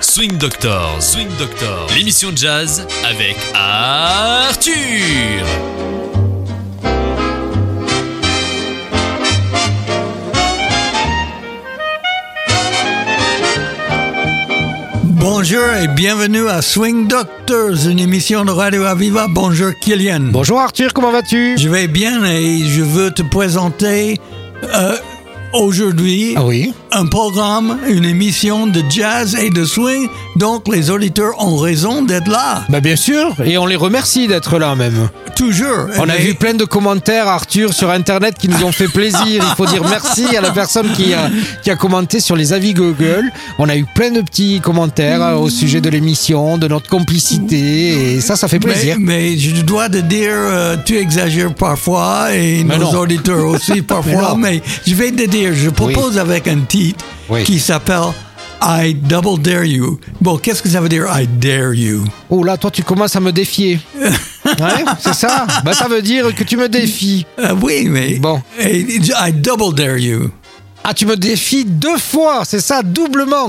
Swing Doctor, Swing Doctor, l'émission de jazz avec Arthur. Bonjour et bienvenue à Swing Doctors, une émission de Radio Aviva. Bonjour Kylian. Bonjour Arthur, comment vas-tu? Je vais bien et je veux te présenter euh, aujourd'hui Ah oui? Un programme, une émission de jazz et de swing. Donc les auditeurs ont raison d'être là. Bah bien sûr, et on les remercie d'être là même. Toujours. On a vu plein de commentaires Arthur sur internet qui nous ont fait plaisir. Il faut dire merci à la personne qui a, qui a commenté sur les avis Google. On a eu plein de petits commentaires euh, au sujet de l'émission, de notre complicité et ça ça fait Mais, plaisir. mais je dois te dire, euh, tu exagères parfois et Mais nos non. auditeurs aussi parfois. non. mais, je vais te dire, je propose avec un titre Oui. qui s'appelle I Double Dare You. Bon, qu'est-ce que ça veut dire I Dare You? Oh là, toi tu commences à me défier. Ouais, c'est ça Bah ça veut dire que tu me défies. Euh, Oui, mais Bon. et- I Double Dare You. Ah, tu me défies deux fois, c'est ça, doublement.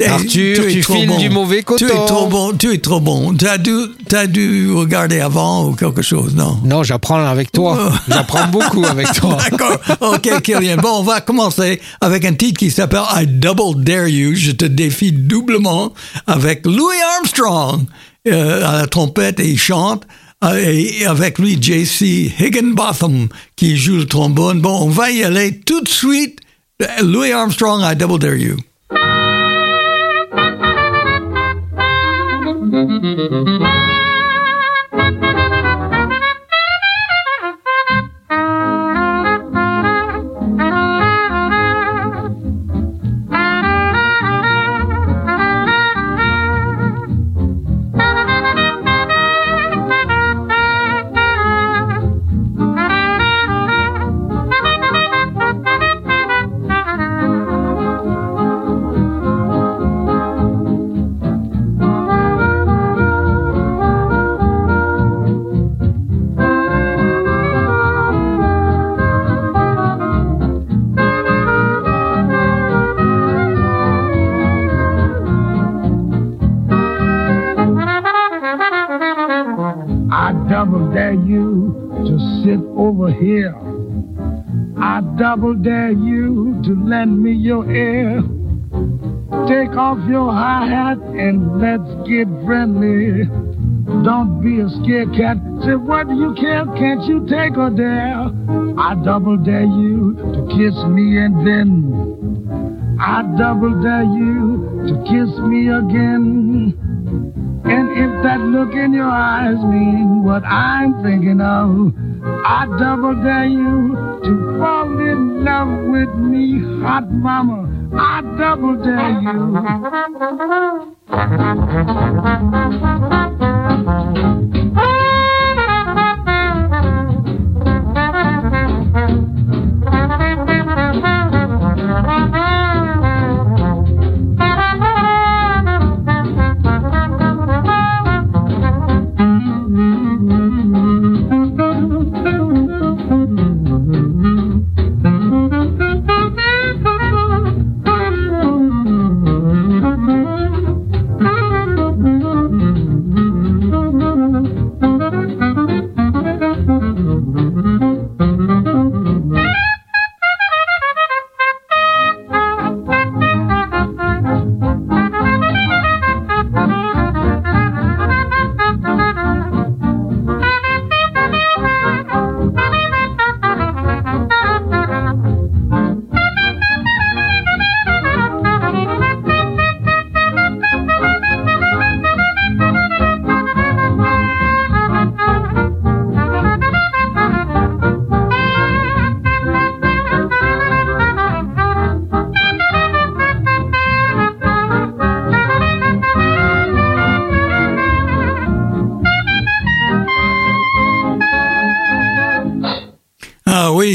Et Arthur, tu files du mauvais Tu es coton. trop bon, tu es trop bon. Tu as dû, t'as dû regarder avant ou quelque chose, non? Non, j'apprends avec toi. J'apprends beaucoup avec toi. D'accord. OK, Kylian. Bon, on va commencer avec un titre qui s'appelle I Double Dare You. Je te défie doublement avec Louis Armstrong euh, à la trompette et il chante. euh, Et avec lui, JC Higginbotham qui joue le trombone. Bon, on va y aller tout de suite. Louis Armstrong, I Double Dare You. Thank. Your ear. Take off your high hat and let's get friendly. Don't be a scared cat. Say, what do you care? Can't you take a dare? I double dare you to kiss me and then I double dare you to kiss me again. And if that look in your eyes mean what I'm thinking of, I double dare you to fall in love with me, hot mama. I double dare you.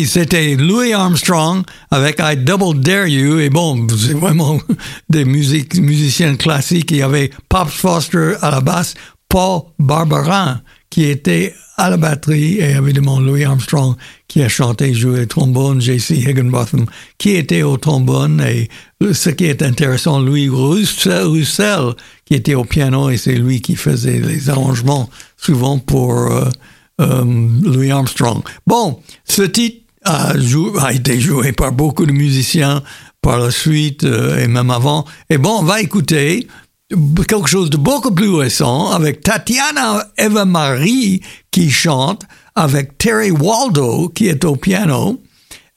c'était Louis Armstrong avec I Double Dare You. Et bon, c'est vraiment des musiciens classiques. Il y avait Pops Foster à la basse, Paul Barbarin qui était à la batterie et évidemment Louis Armstrong qui a chanté, joué le trombone, J.C. Higginbotham qui était au trombone et ce qui est intéressant, Louis Roussel qui était au piano et c'est lui qui faisait les arrangements souvent pour euh, euh, Louis Armstrong. Bon, ce titre a, a, été joué par beaucoup de musiciens par la suite euh, et même avant. Et bon, on va écouter quelque chose de beaucoup plus récent avec Tatiana Eva Marie qui chante avec Terry Waldo qui est au piano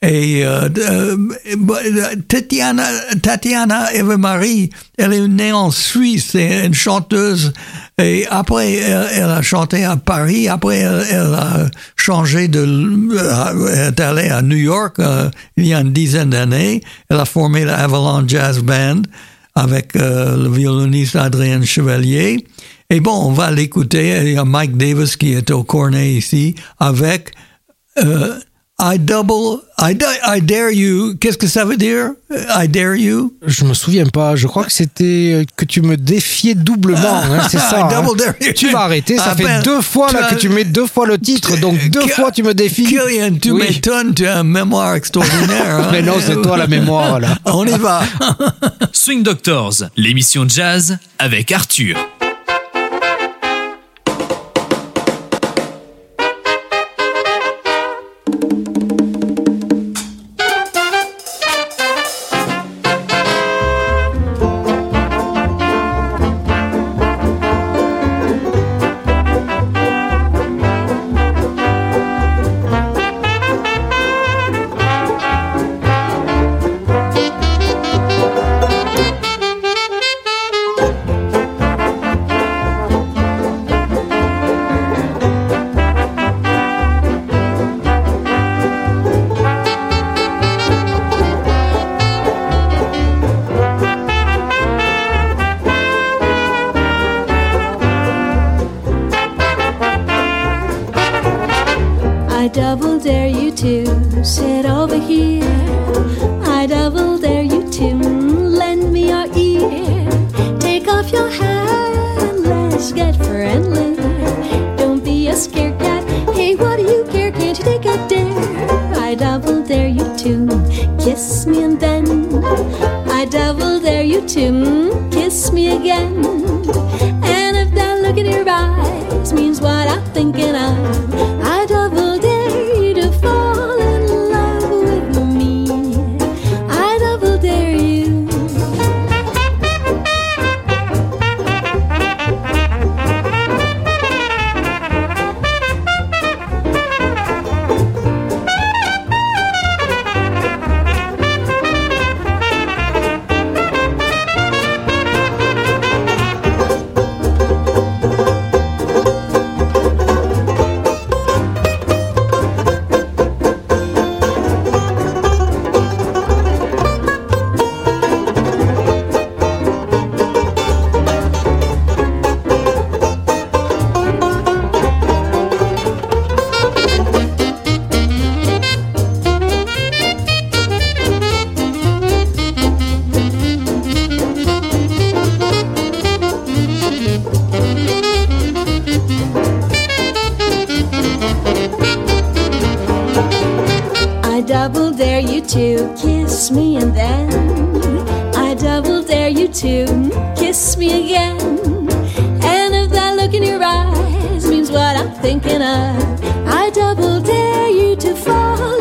et euh, euh, Tatiana, Tatiana Eva Marie, elle est née en Suisse, c'est une chanteuse. Et après, elle, a chanté à Paris. Après, elle, a changé de, elle est allée à New York euh, il y a une dizaine d'années. Elle a formé la Avalon Jazz Band avec euh, le violoniste Adrien Chevalier. Et bon, on va l'écouter. Il y a Mike Davis qui est au cornet ici avec euh, I double, I, I dare you. Qu'est-ce que ça veut dire? I dare you? Je me souviens pas. Je crois que c'était euh, que tu me défiais doublement. Hein, c'est ça. I hein. double dare you. Tu vas arrêter. Ça Ah fait ben, deux fois là que tu mets deux fois le titre. Donc deux fois tu me défies. Killian, tu Oui. m'étonnes, tu as une mémoire extraordinaire. hein. Mais non, c'est toi la mémoire là. On y va. Swing Doctors, l'émission de jazz avec Arthur. Sit over here. I double dare you to lend me your ear. Take off your hat, let's get friendly. Don't be a scared cat. Hey, what do you care? Can't you take a dare? I double dare you to kiss me and then I double dare you to kiss me again. And if that look in your eyes means what I'm thinking of, I double dare you to kiss me and then I double dare you to kiss me again. And if that look in your eyes means what I'm thinking of, I double dare you to fall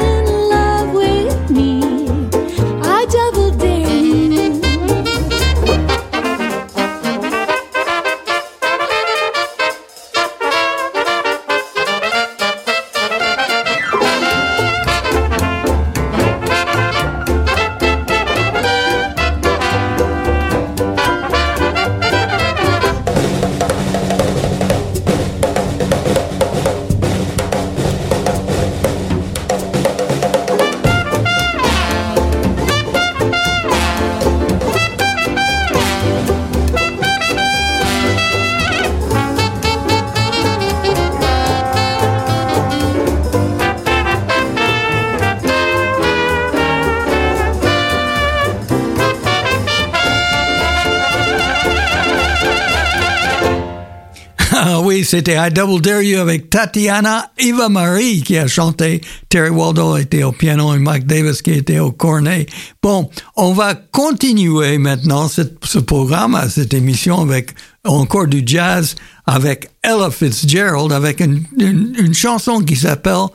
c'était I Double Dare You avec Tatiana Eva Marie qui a chanté. Terry Waldo était au piano et Mike Davis qui était au cornet. Bon, on va continuer maintenant ce programme, cette émission avec encore du jazz avec Ella Fitzgerald avec une chanson qui s'appelle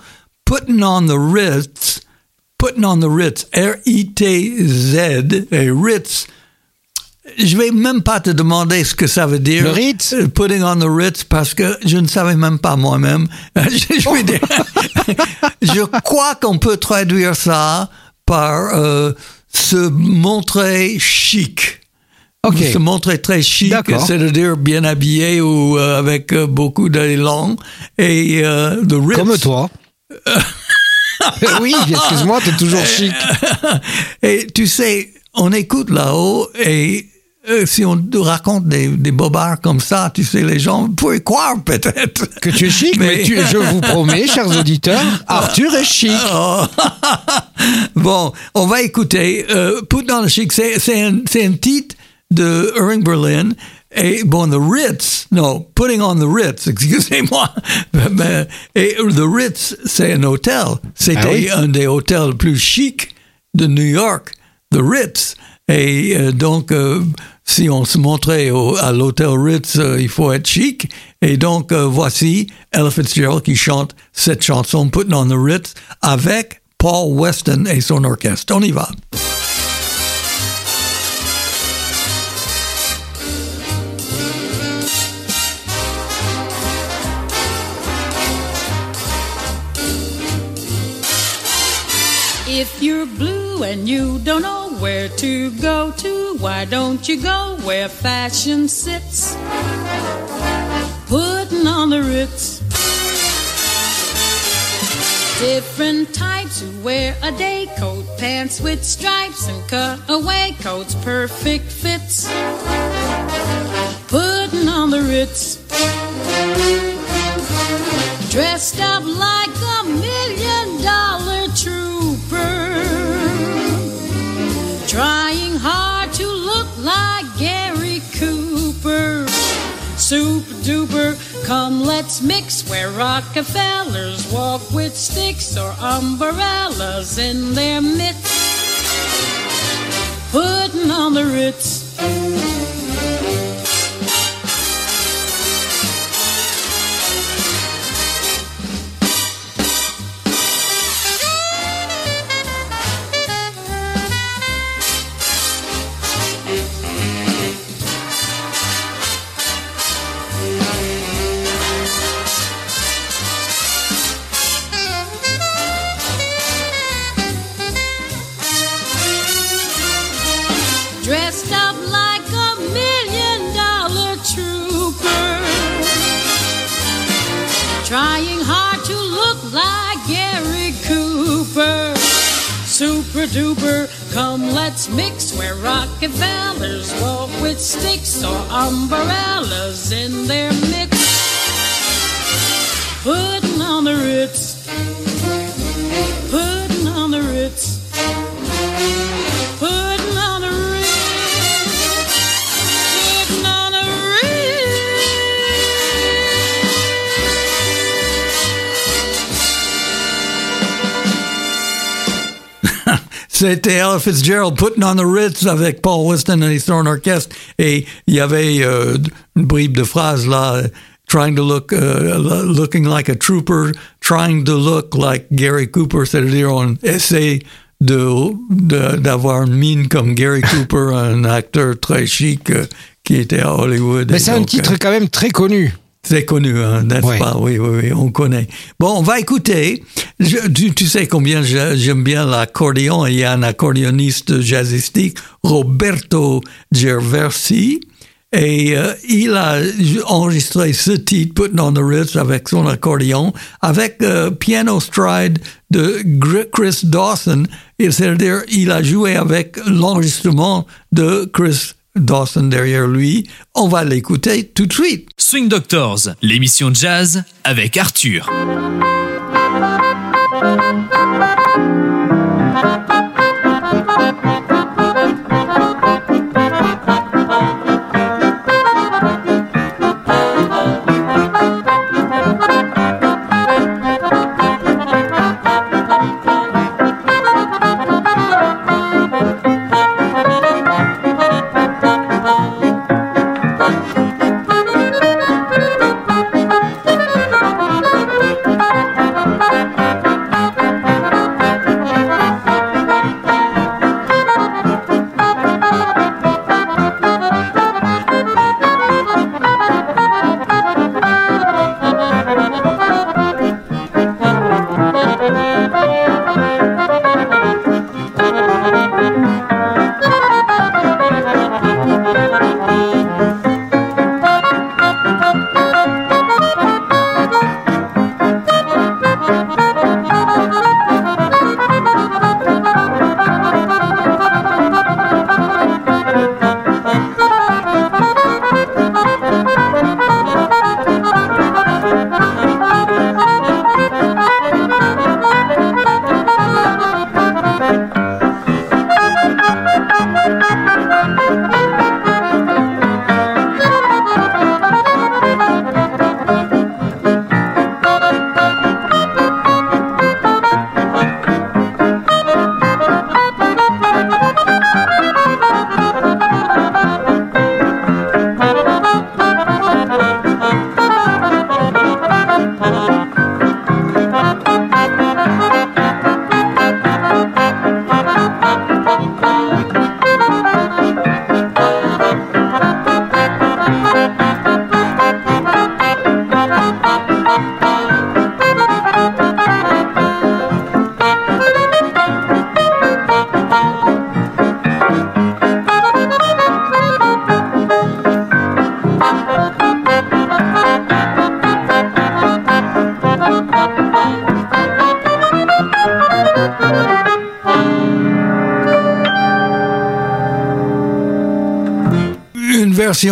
Putting on the Ritz. Putting on the Ritz. R-I-T-Z. Et Ritz. Je vais même pas te demander ce que ça veut dire. Le Ritz? Euh, Putting on the Ritz parce que je ne savais même pas moi-même. je, je vais dire- je crois qu'on peut traduire ça par euh, se montrer chic. Ok. Se montrer très chic, c'est-à-dire bien habillé ou euh, avec euh, beaucoup d'élan. Et euh, the Ritz. Comme toi. oui, excuse-moi, t'es toujours chic. Et tu sais, on écoute là-haut et euh, si on te raconte des, des bobards comme ça, tu sais, les gens pourraient croire peut-être. Que tu es chic, mais, Mais- tu- je vous promets, chers auditeurs, Arthur est chic. Oh. bon, on va écouter euh, Put on the Chic. C'est, un, c'est un titre de Irving Berlin. Et bon, The Ritz, no, Putting on the Ritz, excusez-moi. Et The Ritz, c'est un hôtel. C'était Ah oui? un des hôtels plus chics de New York, The Ritz. Et euh, donc, euh, si on se montrait à l'hôtel Ritz, euh, il faut être chic. Et donc, euh, voici Ella Fitzgerald qui chante cette chanson Putting on the Ritz avec Paul Weston et son orchestre. On y va. Where to go to, why don't you go where fashion sits? Putting on the Ritz. Different types who wear a day coat, pants with stripes and cutaway coats, perfect fits. Putting on the Ritz. Dressed up come let's mix where Rockefellers walk with sticks or umbrellas in their mitts. Putting on the Ritz. Duper, come let's mix where Rockefellers walk with sticks or umbrellas in their mix. Putting on the Ritz, C'était Ella Fitzgerald Putting on the Ritz avec Paul Weston et son orchestre. Et il y avait euh, une bribe de phrases là. Trying to look, uh, looking like a trooper, trying to look like Gary Cooper, c'est-à-dire on essaie de d'avoir une mine comme Gary Cooper, un acteur très chic euh, qui était à Hollywood. Mais c'est un titre euh, quand même très connu. C'est connu, hein, n'est-ce pas? Oui, oui, oui, on connaît. Bon, on va écouter. Je- tu, tu sais combien j'aime bien l'accordéon. Il y a un accordéoniste jazzistique, Roberto Gerversi. Et euh, il a enregistré ce titre, Putting on the Ritz, avec son accordéon, avec euh, piano stride de Chris Dawson. C'est-à-dire, il a joué avec l'enregistrement de Chris Dawson derrière lui. On va l'écouter tout de suite. Swing Doctors, l'émission jazz avec Arthur.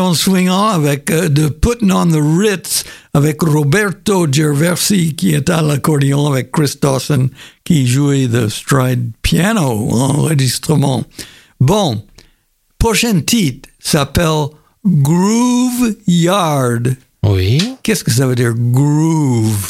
Version swingant avec euh, de Putting on the Ritz avec Roberto Gerversi qui est à l'accordéon avec Chris Dawson qui jouait the stride piano enregistrement. Bon, prochain titre s'appelle Groove Yard. Oui. Qu'est-ce que ça veut dire groove?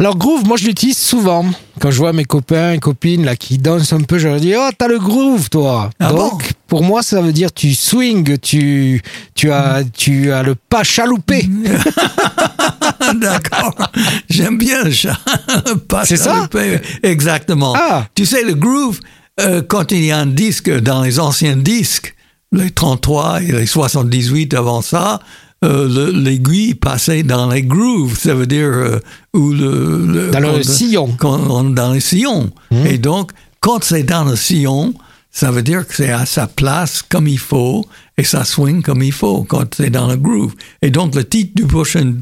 Alors groove, moi je l'utilise souvent. Quand je vois mes copains et copines là qui dansent un peu, je leur dis oh t'as le groove toi. Ah Donc bon pour moi ça veut dire tu swing, tu tu as tu as le pas chaloupé. D'accord. J'aime bien le chat. Pas C'est ça chaloupé. Exactement. Ah. Tu sais, le groove, euh, quand il y a un disque dans les anciens disques, les 33 et les 78 avant ça, euh, le- l'aiguille passait dans les grooves, ça veut dire euh, où le, le- Dans le quand- sillon. Quand- dans le sillon. Et donc, quand c'est dans le sillon, ça veut dire que c'est à sa place comme il faut et ça swing comme il faut quand c'est dans le groove. Et donc, le titre du prochain,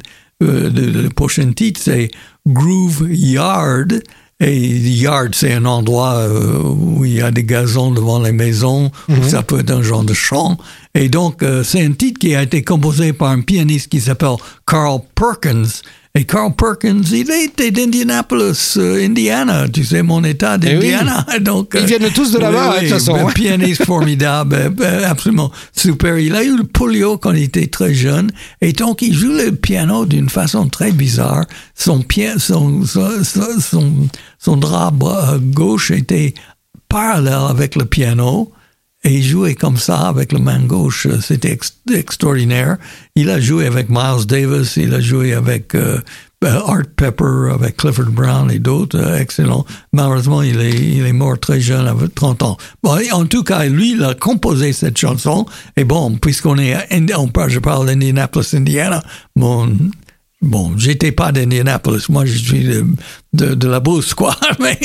euh, le, prochain titre, c'est Groove Yard. Et yard, c'est un endroit euh, où il y a des gazons devant les maisons, où ça peut être un genre de champ. Et donc, euh, c'est un titre qui a été composé par un pianiste qui s'appelle Carl Perkins. Et Carl Perkins, il était d'Indianapolis, euh, Indiana, tu sais, mon état d'Indiana. Donc, Ils euh, viennent tous de là-bas, oui, de toute façon, un pianiste formidable, euh, euh, absolument super. Il a eu le polio quand il était très jeune, et donc il joue le piano d'une façon très bizarre. Son, son, son, son, son, son drap gauche était parallèle avec le piano. Et il jouait comme ça avec la main gauche. C'était ex- extraordinaire. Il a joué avec Miles Davis, il a joué avec euh, euh, Art Pepper, avec Clifford Brown et d'autres. euh, excellent. Malheureusement, il est, mort très jeune, avec 30 ans. Bon, en tout cas, lui, il a composé cette chanson. Et bon, puisqu'on est, à on je parle d'Indianapolis, Indiana, bon, Bon, j'étais pas d'Indianapolis, moi je suis de, de, la Brousse, quoi, mais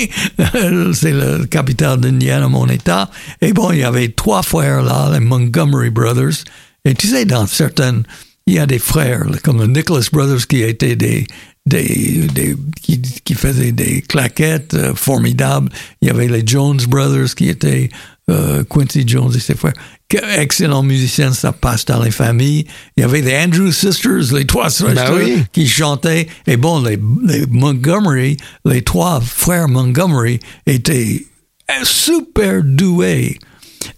euh, c'est la capitale d'Indiana, mon état. Et bon, il y avait trois frères là, les Montgomery Brothers. Et tu sais, dans certaines, il y a des frères, comme les Nicholas Brothers qui étaient des, des, des qui, qui faisaient des claquettes euh, formidables. Il y avait les Jones Brothers qui étaient euh, Quincy Jones et ses frères. Excellents musiciens, ça passe dans les familles. Il y avait les Andrew Sisters, les trois sœurs Ben oui. qui chantaient. Et bon, les, les Montgomery, les trois frères Montgomery étaient super doués.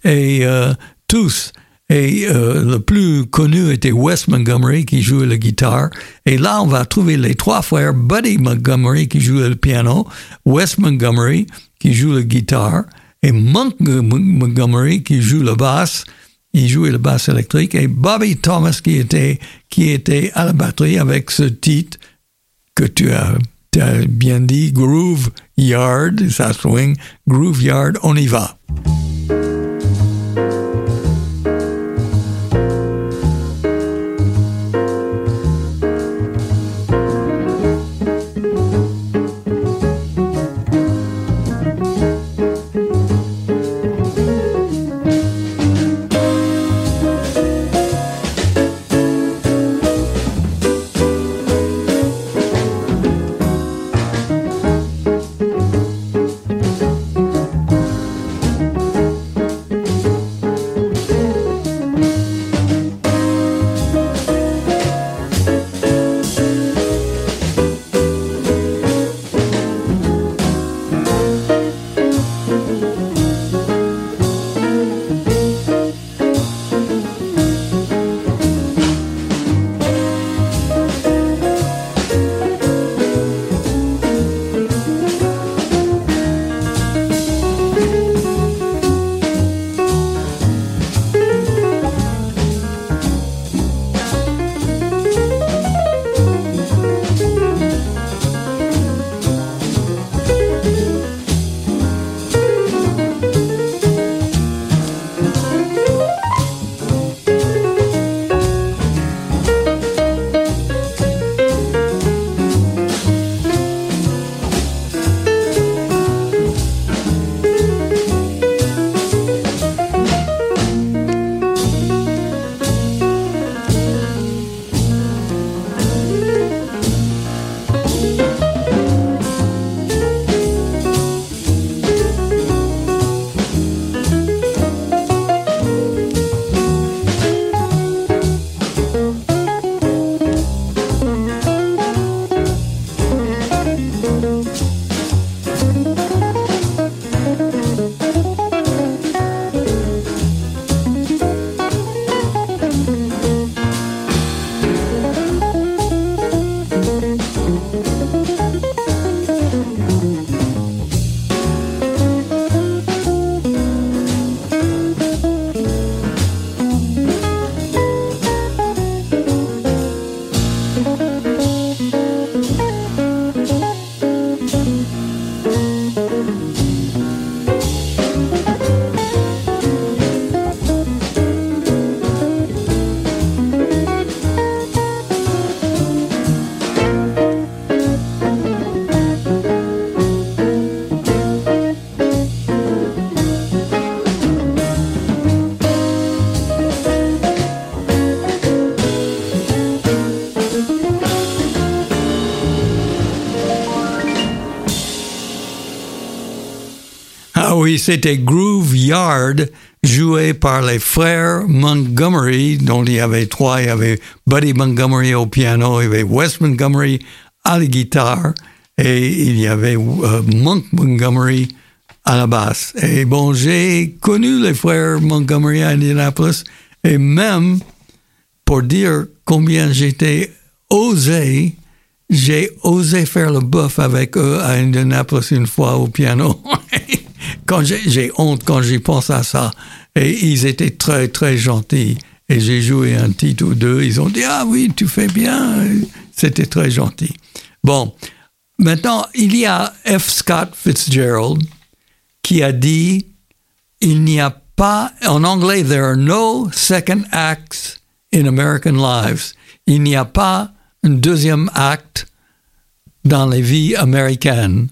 Et euh, tous. Et euh, le plus connu était Wes Montgomery qui jouait la guitare. Et là, on va trouver les trois frères Buddy Montgomery qui jouait le piano, Wes Montgomery qui joue la guitare et Monk Montgomery qui joue le basse. Il jouait le basse électrique et Bobby Thomas qui était qui était à la batterie avec ce titre que tu as, tu as bien dit, Groove Yard, ça swing, Groove Yard, on y va. Oui, c'était Groove Yard, joué par les frères Montgomery, dont il y avait trois. Il y avait Buddy Montgomery au piano, il y avait Wes Montgomery à la guitare, et il y avait euh, Monk Montgomery à la basse. Et bon, j'ai connu les frères Montgomery à Indianapolis, et même pour dire combien j'étais osé, j'ai osé faire le buff avec eux à Indianapolis une fois au piano. quand j'ai honte quand j'y pense à ça. Et ils étaient très, très gentils. Et j'ai joué un titre ou deux. Ils ont dit, ah oui, tu fais bien. C'était très gentil. Bon. Maintenant, il y a F. Scott Fitzgerald qui a dit, il n'y a pas, en anglais, there are no second acts in American lives. Il n'y a pas un deuxième acte dans les vies américaines.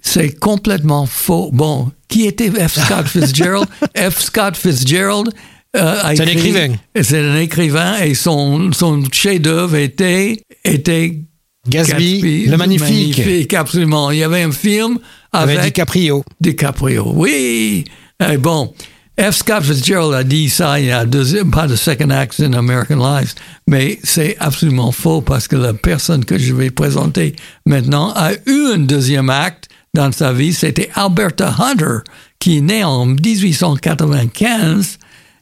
C'est complètement faux. Bon, qui était F. Scott Fitzgerald? F. Scott Fitzgerald euh, C'est un écrivain. C'est un écrivain et son, son chef-d'œuvre était, était Gatsby, le magnifique, magnifique, absolument. Il y avait un film avec avec DiCaprio. DiCaprio. Oui. Eh, bon, F. Scott Fitzgerald a dit ça, il y a deux, pas de second act in American Lives, mais c'est absolument faux parce que la personne que je vais présenter maintenant a eu un deuxième acte dans sa vie, c'était Alberta Hunter, qui est née en 1895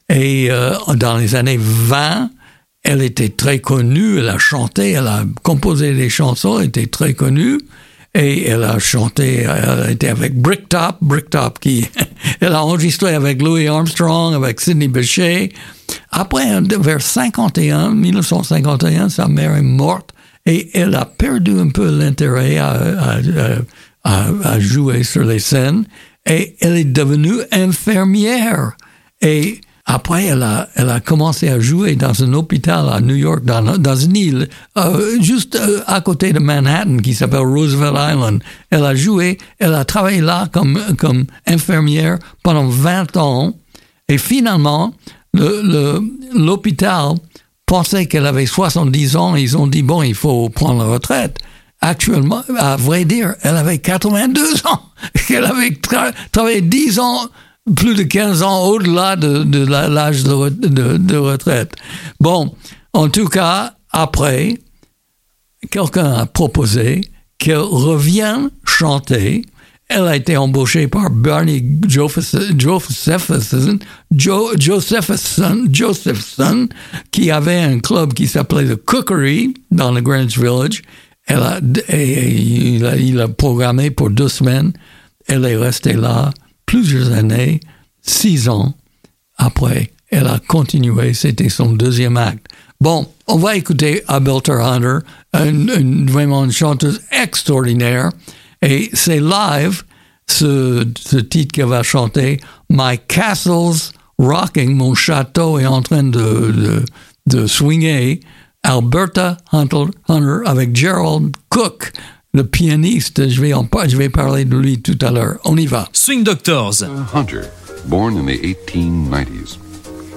et euh, dans les années 20, elle était très connue, elle a chanté, elle a composé des chansons, elle était très connue. Et elle a chanté, elle était avec Bricktop, Bricktop qui, elle a enregistré avec Louis Armstrong, avec Sidney Bechet. Après, vers 51, 1951, sa mère est morte et elle a perdu un peu l'intérêt à- à jouer sur les scènes et elle est devenue infirmière. Et après, elle a, elle a commencé à jouer dans un hôpital à New York, dans, dans une île euh, juste euh, à côté de Manhattan qui s'appelle Roosevelt Island. Elle a joué, elle a travaillé là comme, comme infirmière pendant 20 ans. Et finalement, le- le- l'hôpital pensait qu'elle avait 70 ans. Ils ont dit, bon, il faut prendre la retraite. Actuellement, à vrai dire, elle avait 82 ans. Elle avait tra- travaillé 10 ans, plus de 15 ans au-delà de, l'âge de, re- de- de retraite. Bon, en tout cas, après, quelqu'un a proposé qu'elle revienne chanter. Elle a été embauchée par Bernie Josephson, Josephson, Jo- Josephson, Josephson, qui avait un club qui s'appelait The Cookery dans le Greenwich Village. Elle a, il, a, programmé pour deux semaines. Elle est restée là plusieurs années, six ans. Après, elle a continué, c'était son deuxième acte. Bon, on va écouter Alberta Hunter, une, vraiment une chanteuse extraordinaire. Et c'est live, ce, titre qu'elle va chanter, My Castle's Rocking, mon château est en train de, de swinger. Alberta Hunter, Hunter avec Gerald Cook, le pianiste. Je vais, en, par- je vais parler de lui tout à l'heure. On y va. Swing Doctors. Uh, Hunter, born in the 1890s,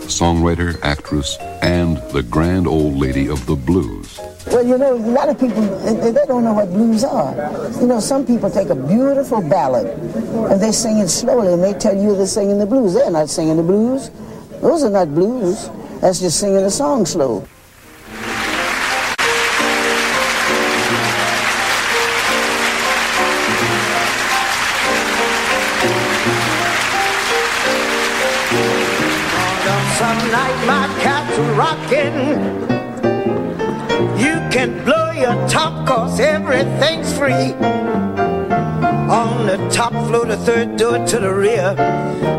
songwriter, actress, and the grand old lady of the blues. Well, you know, a lot of people, they, they don't know what blues are. You know, some people take a beautiful ballad and they sing it slowly and they tell you they're singing the blues. They're not singing the blues. Those are not blues. That's just singing a song slow. Some night my cat's rocking. You can blow your top cause everything's free. On the top floor, the third door to the rear.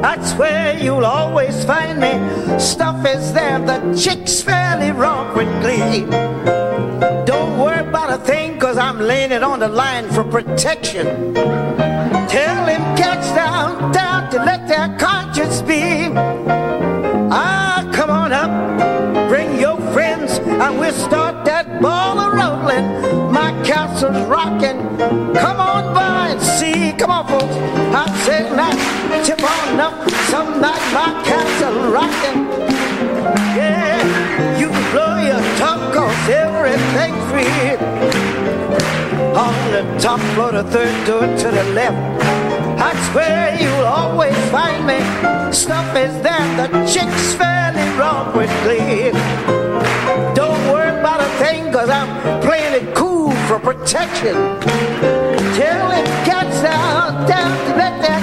That's where you'll always find me. Stuff is there, the chicks fairly romp with glee. Don't worry about a thing cause I'm laying it on the line for protection. Tell him catch down, down to let their up. Some night my castle rocking. Yeah, you can blow your top cause everything's free. On the top floor, the third door to the left. I swear you'll always find me. Stuff is there, the chick's fairly wrong with glee. Don't worry about a thing, cause I'm playing it cool for protection. Tell him cats down, down to let their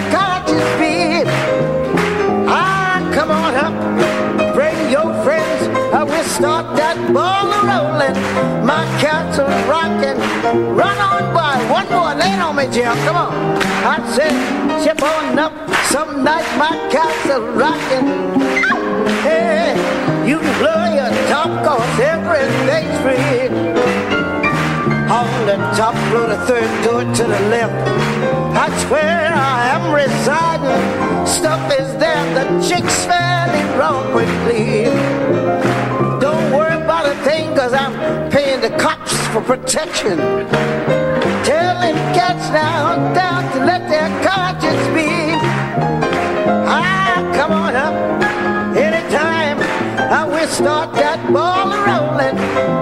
start that ball rolling. My cats are rocking. Run on by, one more, lay on me, Jim. Come on. I said, chip on up. Some night my cats are rocking. Hey, you can blow your top, cause everything's free. On the top floor, the third door to the left. That's where I am residing. Stuff is there, the chick's fairly wrong quickly. Don't worry thing, cause I'm paying the cops for protection. Tell them cats now down to let their conscience be. Ah, come on up, anytime. I will start that ball rolling.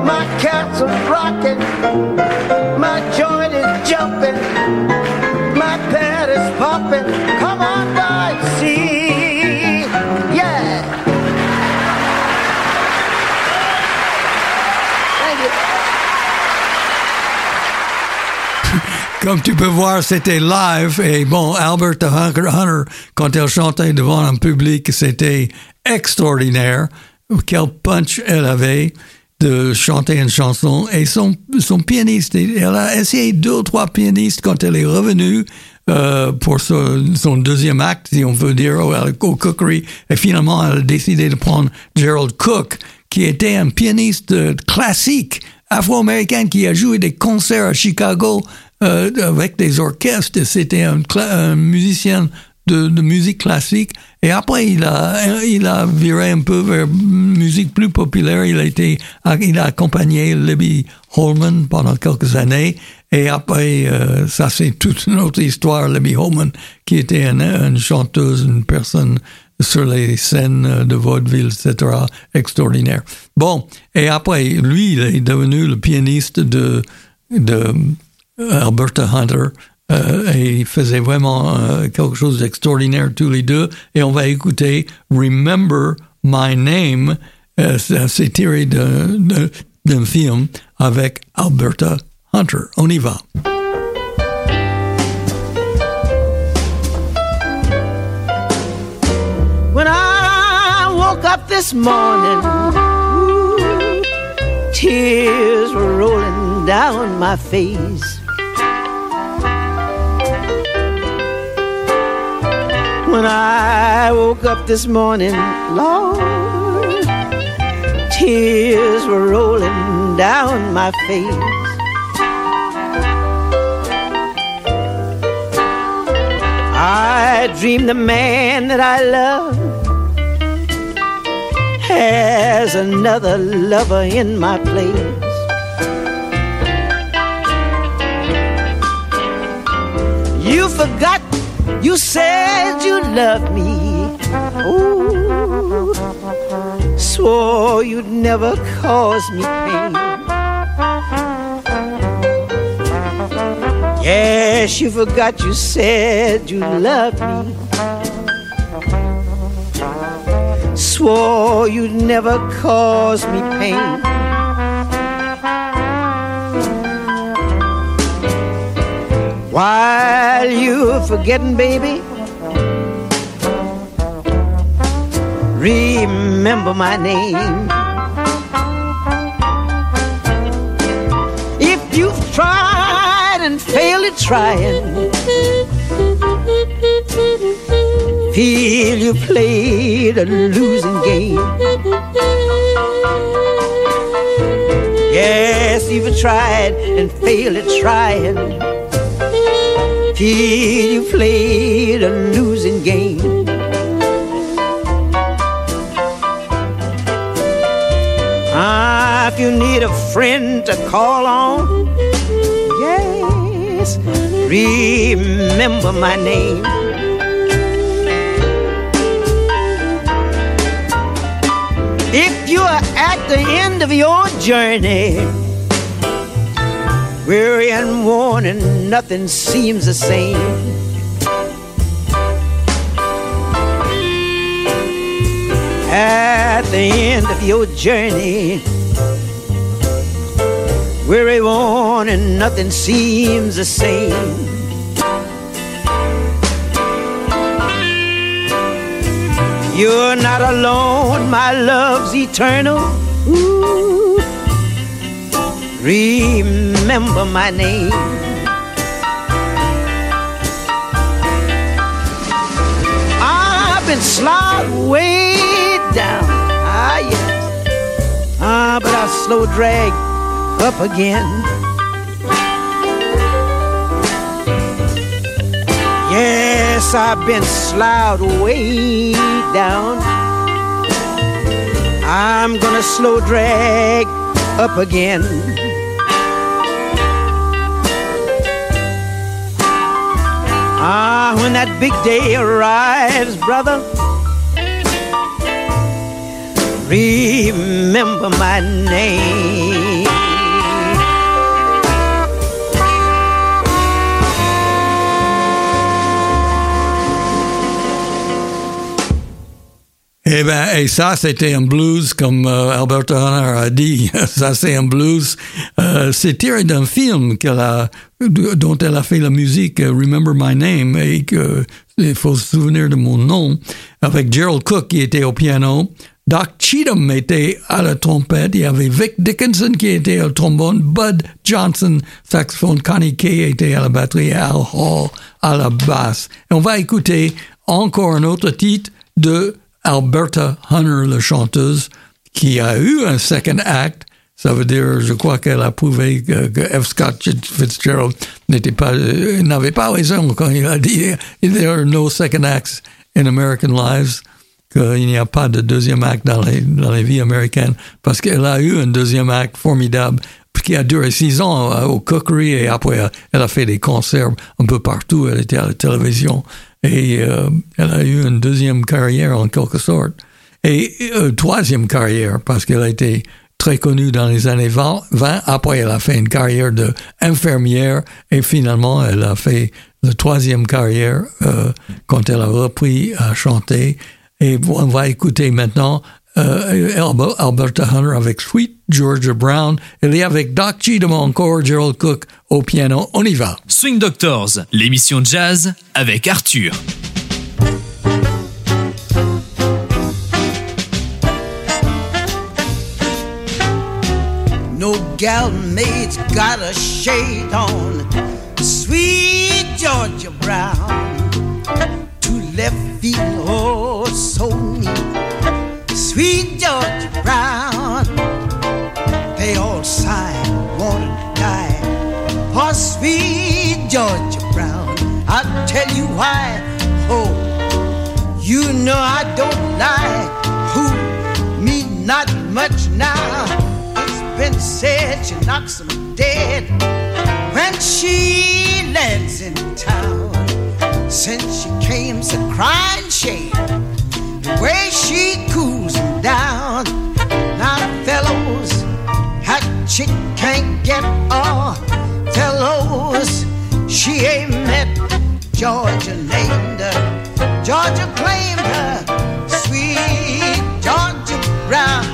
My cats are rocking. My joint is jumping. My pad is popping. Comme tu peux voir, c'était live. Et bon, Albert Hunter, quand elle chantait devant un public, c'était extraordinaire. Quel punch elle avait de chanter une chanson. Et son, son pianiste, elle a essayé deux ou trois pianistes quand elle est revenue euh, pour son, deuxième acte, si on veut dire, au, au Cookery. Et finalement, elle a décidé de prendre Gerald Cook, qui était un pianiste classique afro-américain qui a joué des concerts à Chicago euh, avec des orchestres. C'était un, musicien de, de, musique classique. Et après, il a, il a viré un peu vers musique plus populaire. Il a été, il a accompagné Libby Holman pendant quelques années. Et après, euh, ça c'est toute une autre histoire. Libby Holman, qui était une, une chanteuse, une personne sur les scènes de vaudeville, etc., extraordinaire. Bon, et après, lui, il est devenu le pianiste de, de Alberta Hunter, euh, et il faisait vraiment euh, quelque chose d'extraordinaire tous les deux. Et on va écouter Remember My Name. Euh, C'est tiré d'un film avec Alberta Hunter. On y va. When I woke up this morning, tears were rolling down my face. When I woke up this morning, Lord, tears were rolling down my face. I dreamed the man that I love has another lover in my place. You forgot you said you loved me. Ooh, swore you'd never cause me pain. Yes, you forgot you said you loved me. Swore you'd never cause me pain. While you're forgetting, baby, remember my name. If you've tried and failed at trying, feel you played a losing game. Yes, you've tried and failed at trying feel you played a losing game. Ah, if you need a friend to call on, yes, remember my name. If you are at the end of your journey, Weary and worn, and nothing seems the same. At the end of your journey, weary, worn, and nothing seems the same. You're not alone, my love's eternal. Ooh. Remember my name. I've been sliding way down. Ah, yes. Ah, but I slow drag up again. Yes, I've been slowed way down. I'm gonna slow drag up again. Ah, when that big day arrives, brother, remember my name. Eh ben, et ça, c'était un blues, comme euh, Alberta Hunter a dit. ça, c'est un blues. Euh, c'est tiré d'un film qu'elle a, dont elle a fait la musique, euh, Remember My Name, et que il faut se souvenir de mon nom, avec Gerald Cook qui était au piano. Doc Cheatham était à la trompette. Il y avait Vic Dickinson qui était au trombone, Bud Johnson, saxophone, Connie Kay était à la batterie, Al Hall à la basse. Et on va écouter encore un autre titre de Alberta Hunter, la chanteuse, qui a eu un second act. Ça veut dire, je crois qu'elle a prouvé que, que F. Scott Fitzgerald n'était pas, euh, n'avait pas raison quand il a dit there are no second acts in American lives, qu'il n'y a pas de deuxième acte dans les, dans les vies américaines, parce qu'elle a eu un deuxième acte formidable qui a duré six ans euh, au Cookery et après elle a fait des concerts un peu partout, elle était à la télévision et euh, elle a eu une deuxième carrière en quelque sorte. Et euh, troisième carrière parce qu'elle a été très connue dans les années 20, 20. Après, elle a fait une carrière d'infirmière et finalement, elle a fait la troisième carrière euh, quand elle a repris à chanter. Et on va écouter maintenant euh, Alberta Hunter avec Sweet Georgia Brown. Elle est avec Doc Cheatham encore, Gerald Cook au piano. On y va. Swing Doctors, l'émission de jazz avec Arthur. No gal maid's got a shade on. Sweet Georgia Brown. Two left feet, oh, so neat. Sweet George Brown. They all sigh, wanna die. For sweet George Brown. I'll tell you why. Oh, you know I don't lie. Who? Me not much now. It's been said she knocks 'em dead when she lands in town. Since she came so crying shame, way she cools 'em down. Now fellows, that chick can't get off. Fellows, she ain't met Georgia named her. Georgia claimed her. Sweet Georgia Brown.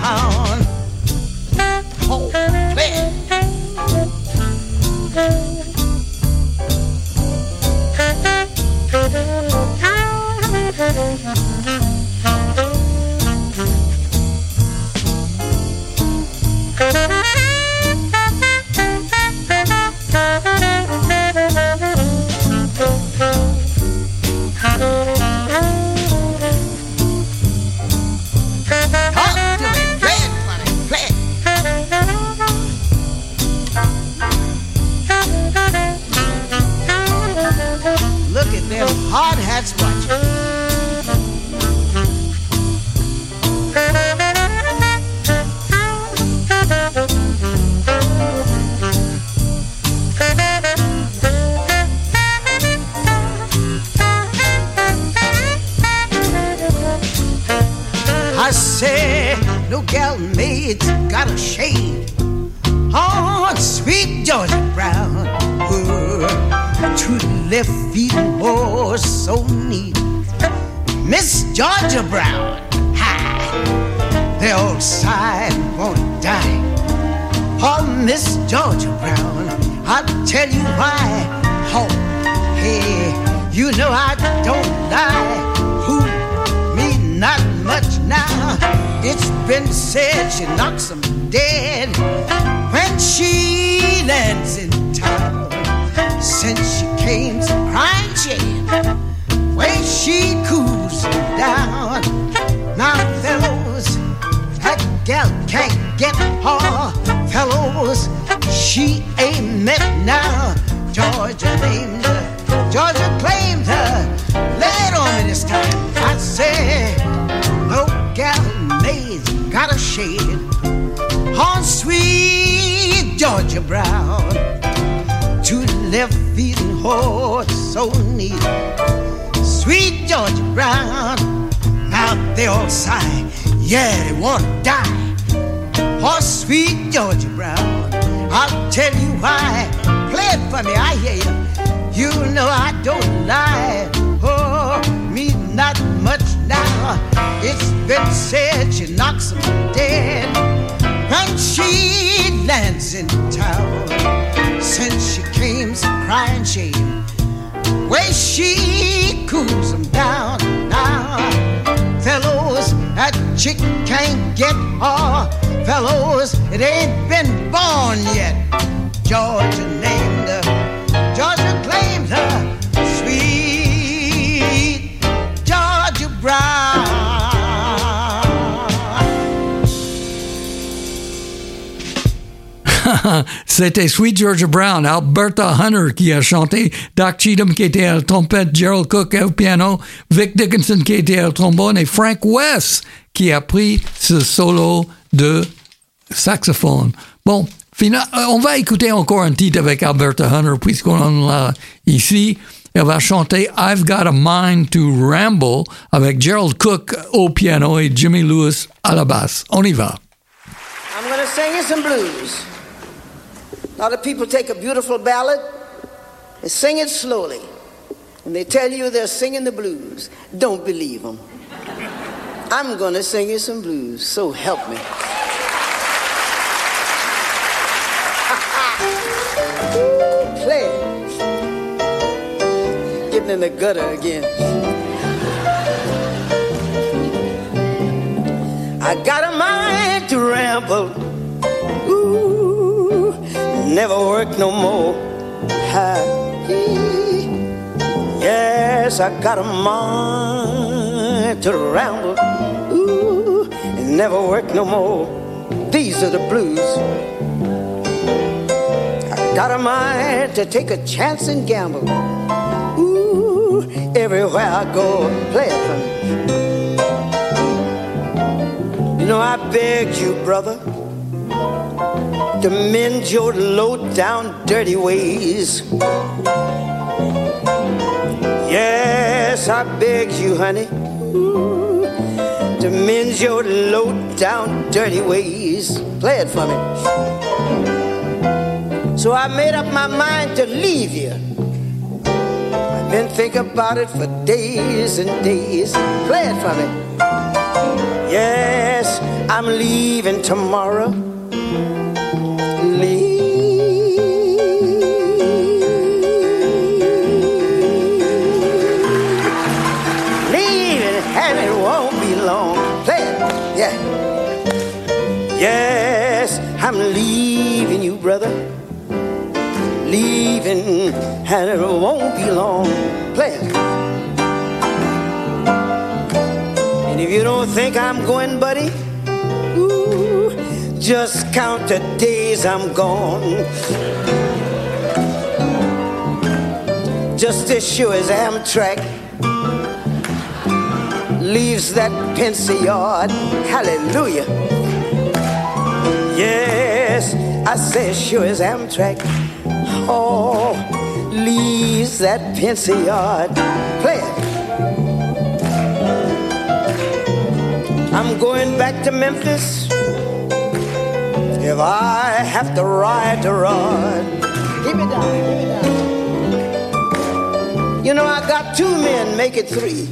Left feet, oh, so neat. Miss Georgia Brown, hi. all sigh and won't die. Oh, Miss Georgia Brown, I'll tell you why. Oh, hey, you know I don't lie. Who, me, not much now. It's been said she knocks 'em dead when she lands in. Since she came to crying shame, way she cools down. Now, fellows, that gal can't get her. Fellows, she ain't met now. Georgia named her, Georgia claimed her. It on me this time. I say, no gal maid's got a shade on sweet Georgia Brown live feeling oh so neat. Sweet Georgia Brown, now they all sigh, yeah they want to die. Oh sweet Georgia Brown, I'll tell you why. Play it for me, I hear you. You know I don't lie. Oh, me not much now. It's been said she knocks 'em dead when she lands in town. Since she came to crying shame, Way she cools 'em down now. Fellows, that chick can't get her. Fellows, it ain't been born yet. Georgia named C'était Sweet Georgia Brown, Alberta Hunter qui a chanté, Doc Cheatham qui était à la trompette, Gerald Cook au piano, Vic Dickinson qui était au trombone et Frank West qui a pris ce solo de saxophone. Bon, euh, on va écouter encore un titre avec Alberta Hunter puisqu'on l'a ici. Elle va chanter I've Got a Mind to Ramble avec Gerald Cook au piano et Jimmy Lewis à la basse. On y va. I'm to sing you some blues. A lot of people take a beautiful ballad and sing it slowly. And they tell you they're singing the blues. Don't believe them. I'm going to sing you some blues, so help me. Play. Getting in the gutter again. I got a mind to ramble. Never work no more. Yes, I got a mind to ramble. Ooh, and never work no more. These are the blues. I got a mind to take a chance and gamble. Ooh, everywhere I go, play it for. You know, I begged you, brother, to mend your low down dirty ways. Yes, I beg you, honey, to mend your low down dirty ways. Play it for me. So I made up my mind to leave you. I've been thinking about it for days and days. Play it for me. Yes, I'm leaving tomorrow. I'm leaving you, brother. Leaving, and it won't be long. Play it. And if you don't think I'm going, buddy, ooh, just count the days I'm gone. Just as sure as Amtrak leaves that Pensy yard, hallelujah. Yes, I say sure as Amtrak, oh, leaves that Pensy yard. Play it. I'm going back to Memphis. If I have to ride to run, give me down, give me down. You know, I got two men, make it three.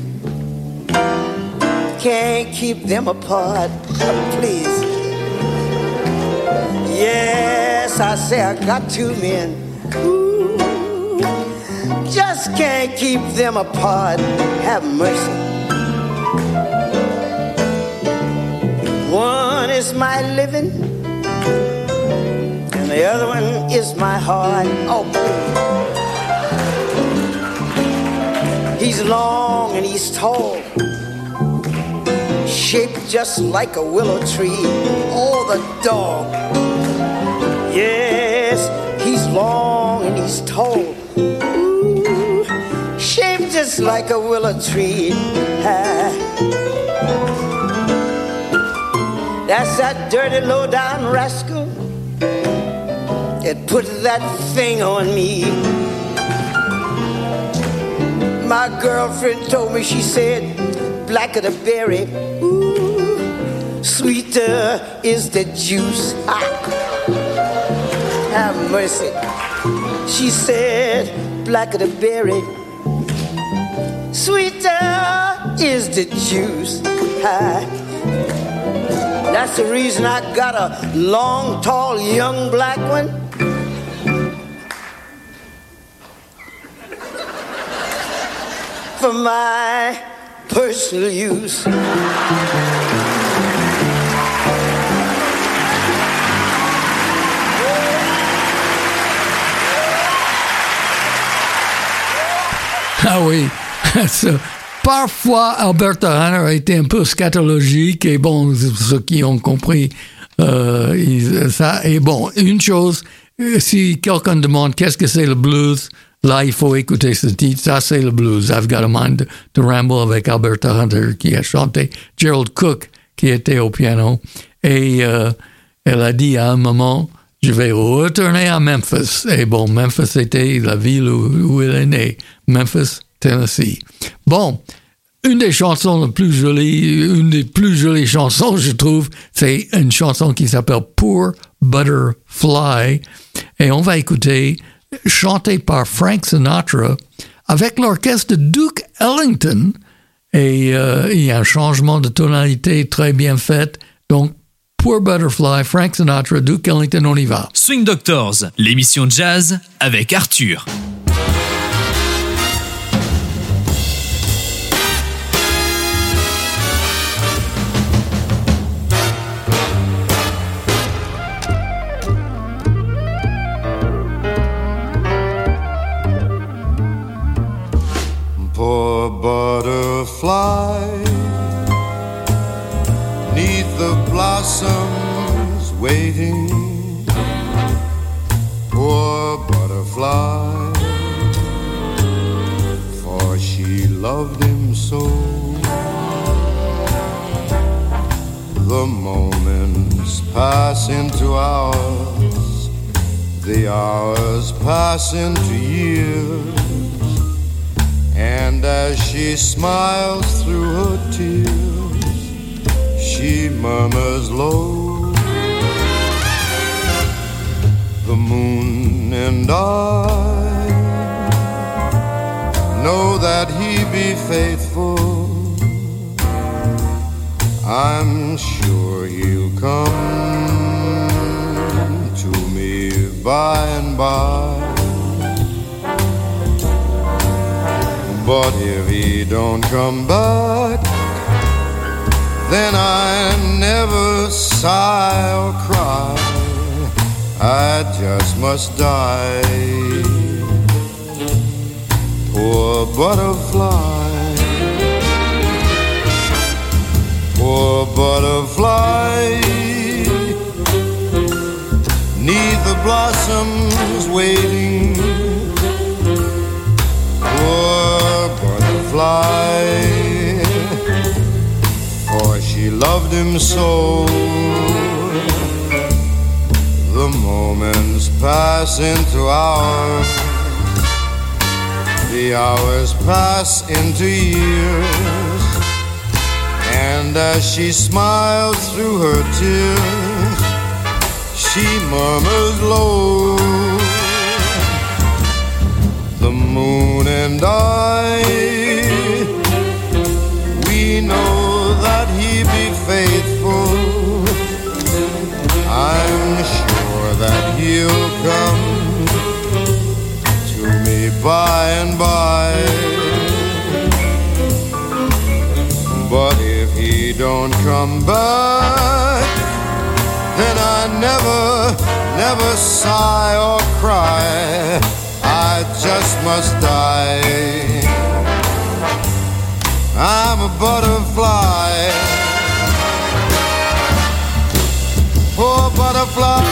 can't keep them apart. Please. Yes, I say I got two men. Ooh, just can't keep them apart. Have mercy. One is my living, and the other one is my heart. Oh. He's long and he's tall, shaped just like a willow tree. Oh, the dog. Yes, he's long and he's tall. Ooh, shaped just like a willow tree. That's that dirty low down rascal that put that thing on me. My girlfriend told me, she said, blacker the berry, ooh, sweeter is the juice. Ah, have mercy. She said, blacker the berry, sweeter is the juice. Ah, that's the reason I got a long, tall, young black one. For my personal use. Ah oui. Parfois, Alberta Hanner a été un peu scatologique et bon, ceux qui ont compris euh, ça. Et bon, une chose, si quelqu'un demande qu'est-ce que c'est le blues, là, il faut écouter ce titre. Ça, c'est le blues. I've got a mind to ramble avec Alberta Hunter qui a chanté. Gerald Cook qui était au piano. Et euh, elle a dit à un moment, je vais retourner à Memphis. Et bon, Memphis était la ville où, où elle est née. Memphis, Tennessee. Bon, une des chansons les plus jolies, une des plus jolies chansons, je trouve, c'est une chanson qui s'appelle Poor Butterfly. Et on va écouter, chantée par Frank Sinatra, avec l'orchestre de Duke Ellington. Et euh, il y a un changement de tonalité très bien fait. Donc, Poor Butterfly, Frank Sinatra, Duke Ellington, on y va. Swing Doctors, l'émission jazz avec Arthur. Butterfly, neath the blossoms waiting. Poor butterfly, for she loved him so. The moments pass into hours, the hours pass into years. And as she smiles through her tears, she murmurs low, The moon and I know that he be faithful. I'm sure he'll come to me by and by. But if he don't come back, then I never sigh or cry. I just must die. Poor butterfly, poor butterfly, neath the blossoms waiting butterfly, for she loved him so. The moments pass into hours, the hours pass into years, and as she smiles through her tears, she murmurs low. Moon and I, we know that he be faithful. I'm sure that he'll come to me by and by. But if he don't come back, then I never, never sigh or cry. Just must die. I'm a butterfly. Poor butterfly.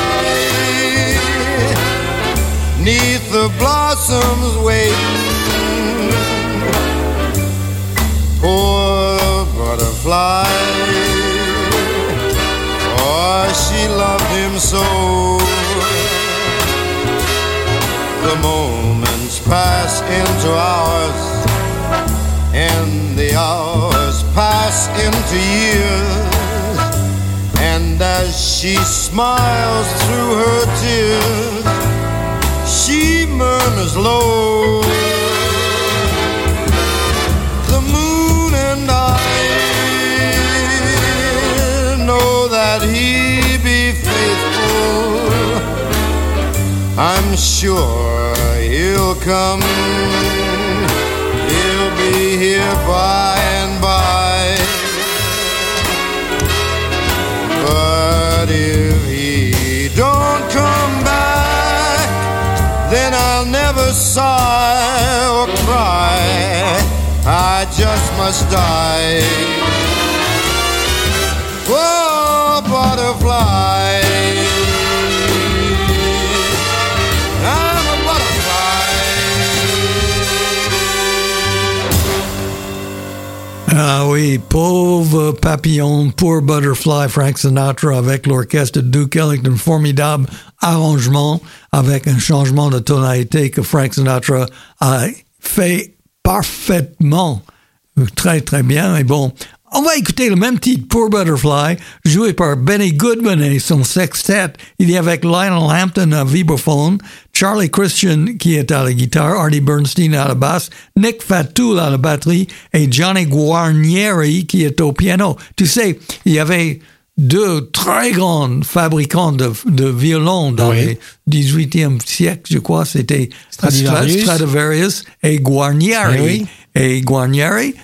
Neath the blossoms waiting. Poor butterfly. Oh, she loved him so. The moments pass into hours and the hours pass into years. And as she smiles through her tears, she murmurs low. I'm sure he'll come He'll be here by and by. But if he don't come back, then I'll never sigh or cry. I just must die. Whoa, butterfly. Ah oui, pauvre papillon, poor butterfly, Frank Sinatra avec l'orchestre de Duke Ellington, formidable arrangement avec un changement de tonalité que Frank Sinatra a fait parfaitement, très très bien. Et bon, on va écouter le même titre, Poor Butterfly, joué par Benny Goodman et son sextet. Il a avec Lionel Hampton à vibraphone, Charlie Christian qui est à la guitare, Artie Bernstein à la basse, Nick Fatou à la batterie et Johnny Guarnieri qui est au piano. Tu sais, il y avait deux très grands fabricants de, de violons dans Oui. le 18e siècle, je crois. C'était Stradivarius. Stradivarius et Guarnieri. Eh oui. Et Guarnieri,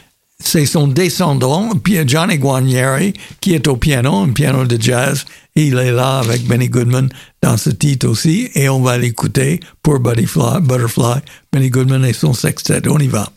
c'est son descendant, Johnny Guarnieri, qui est au piano, un piano de jazz. Il est là avec Benny Goodman dans ce titre aussi, et on va l'écouter pour Butterfly, Butterfly, Benny Goodman et son sextet. On y va.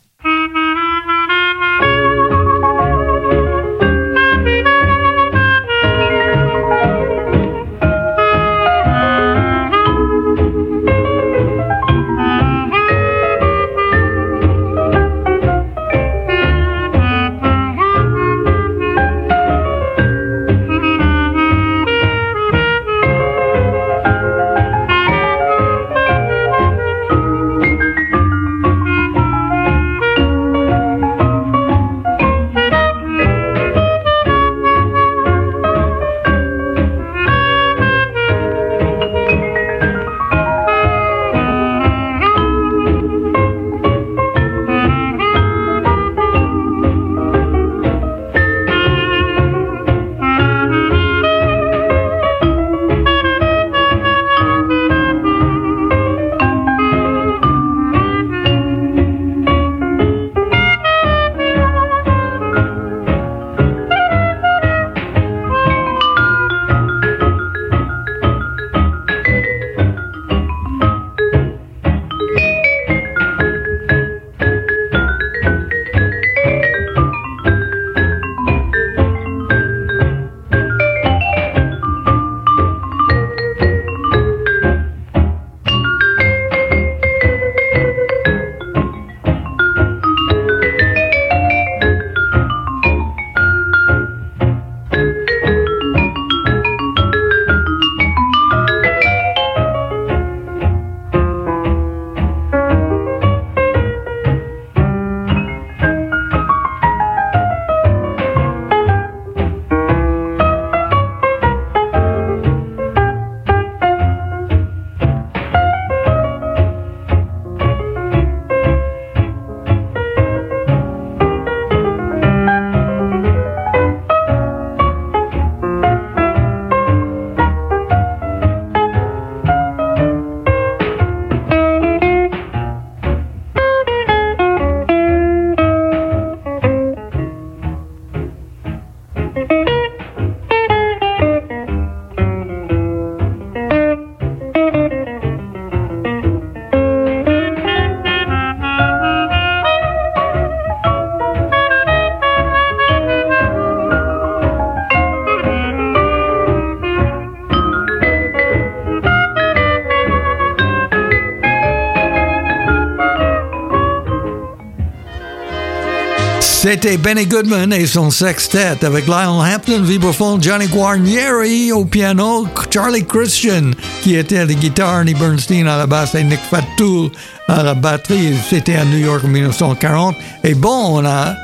C'était Benny Goodman et son sextet avec Lionel Hampton, vibraphone, Johnny Guarnieri au piano, Charlie Christian qui était à la guitare, Ernie Bernstein à la basse et Nick Fatou à la batterie. C'était à New York en 1940. Et bon, on a,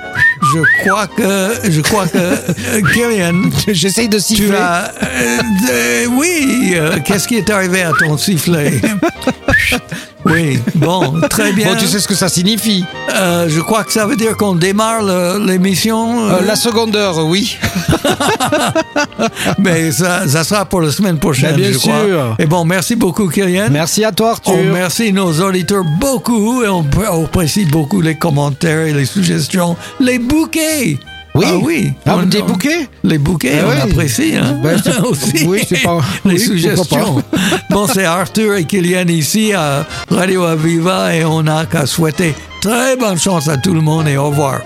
je crois que, je crois que euh, Killian, J'essaye de tu siffler. as, euh, de- oui, euh, qu'est-ce qui est arrivé à ton sifflet? Oui, bon, très bien. Bon, tu sais ce que ça signifie. Euh, je crois que ça veut dire qu'on démarre l'émission. Euh, euh, la seconde heure, oui. Mais ça, ça sera pour la semaine prochaine, bien je crois. sûr. Et bon, merci beaucoup, Kylian. Merci à toi, Arthur. On remercie nos auditeurs beaucoup et on, on apprécie beaucoup les commentaires et les suggestions. Les bouquets Oui. Ah oui Ah, On- des on- bouquets Les bouquets, Ah on oui. apprécie hein? Ben, c'est- aussi. oui, c'est pas- les oui, suggestions. bon, c'est Arthur et Kylian ici à Radio Aviva et on n'a qu'à souhaiter très bonne chance à tout le monde et au revoir.